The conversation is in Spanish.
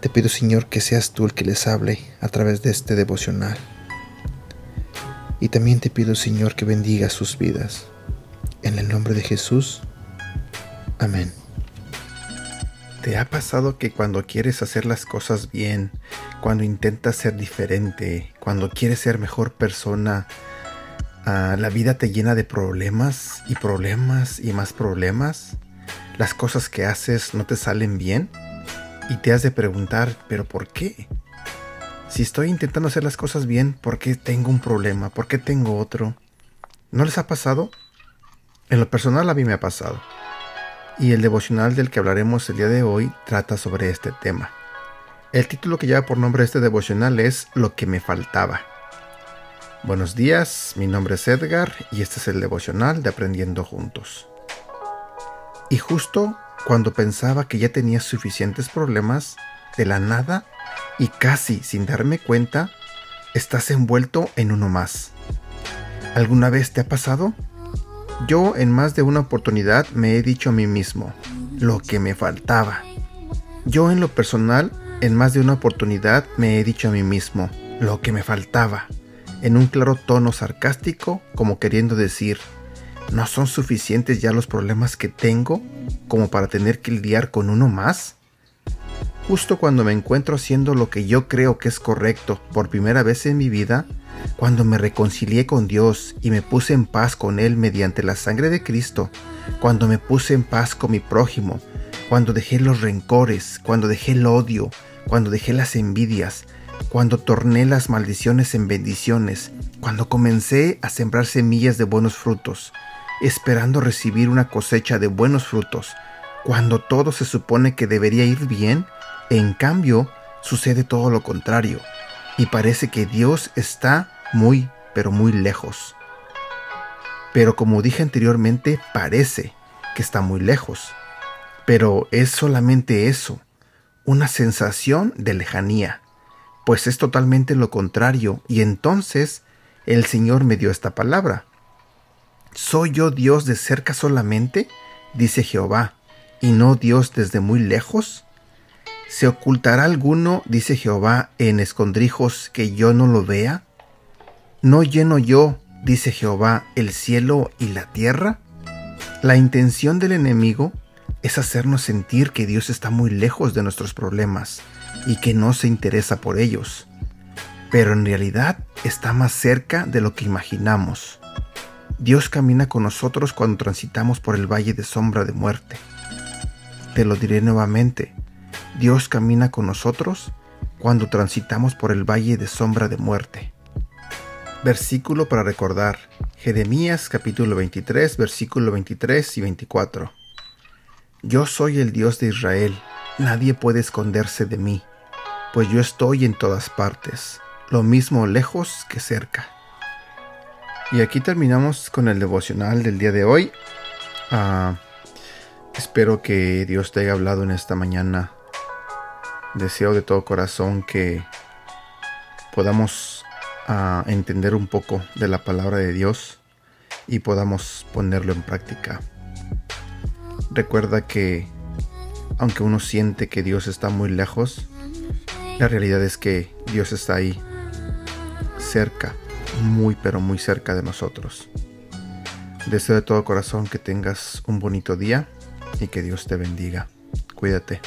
Te pido, Señor, que seas tú el que les hable a través de este devocional. Y también te pido, Señor, que bendiga sus vidas. En el nombre de Jesús. Amén. ¿Te ha pasado que cuando quieres hacer las cosas bien, cuando intentas ser diferente, cuando quieres ser mejor persona, ah, la vida te llena de problemas y problemas y más problemas? Las cosas que haces no te salen bien y te has de preguntar, ¿pero por qué? Si estoy intentando hacer las cosas bien, ¿por qué tengo un problema? ¿Por qué tengo otro? ¿No les ha pasado? En lo personal a mí me ha pasado y el devocional del que hablaremos el día de hoy trata sobre este tema. El título que lleva por nombre este devocional es Lo que me faltaba. Buenos días, mi nombre es Edgar y este es el devocional de Aprendiendo Juntos. Y justo cuando pensaba que ya tenía suficientes problemas, de la nada y casi sin darme cuenta, estás envuelto en uno más. ¿Alguna vez te ha pasado? Yo en más de una oportunidad me he dicho a mí mismo lo que me faltaba. Yo en lo personal en más de una oportunidad me he dicho a mí mismo lo que me faltaba, en un claro tono sarcástico como queriendo decir, ¿no son suficientes ya los problemas que tengo como para tener que lidiar con uno más? Justo cuando me encuentro haciendo lo que yo creo que es correcto por primera vez en mi vida, cuando me reconcilié con Dios y me puse en paz con Él mediante la sangre de Cristo, cuando me puse en paz con mi prójimo, cuando dejé los rencores, cuando dejé el odio, cuando dejé las envidias, cuando torné las maldiciones en bendiciones, cuando comencé a sembrar semillas de buenos frutos, esperando recibir una cosecha de buenos frutos, cuando todo se supone que debería ir bien, en cambio sucede todo lo contrario y parece que Dios está muy, pero muy lejos. Pero como dije anteriormente, parece que está muy lejos. Pero es solamente eso, una sensación de lejanía, pues es totalmente lo contrario, y entonces el Señor me dio esta palabra. ¿Soy yo Dios de cerca solamente? dice Jehová, y no Dios desde muy lejos. ¿Se ocultará alguno, dice Jehová, en escondrijos que yo no lo vea? ¿No lleno yo, dice Jehová, el cielo y la tierra? La intención del enemigo es hacernos sentir que Dios está muy lejos de nuestros problemas y que no se interesa por ellos. Pero en realidad está más cerca de lo que imaginamos. Dios camina con nosotros cuando transitamos por el valle de sombra de muerte. Te lo diré nuevamente, Dios camina con nosotros cuando transitamos por el valle de sombra de muerte. Versículo para recordar. Jeremías capítulo 23, versículo 23 y 24. Yo soy el Dios de Israel, nadie puede esconderse de mí, pues yo estoy en todas partes, lo mismo lejos que cerca. Y aquí terminamos con el devocional del día de hoy. Ah, espero que Dios te haya hablado en esta mañana Deseo de todo corazón que podamos ah, entender un poco de la palabra de Dios y podamos ponerlo en práctica. Recuerda que aunque uno siente que Dios está muy lejos, la realidad es que Dios está ahí, cerca, muy pero muy cerca de nosotros. Deseo de todo corazón que tengas un bonito día y que Dios te bendiga. Cuídate.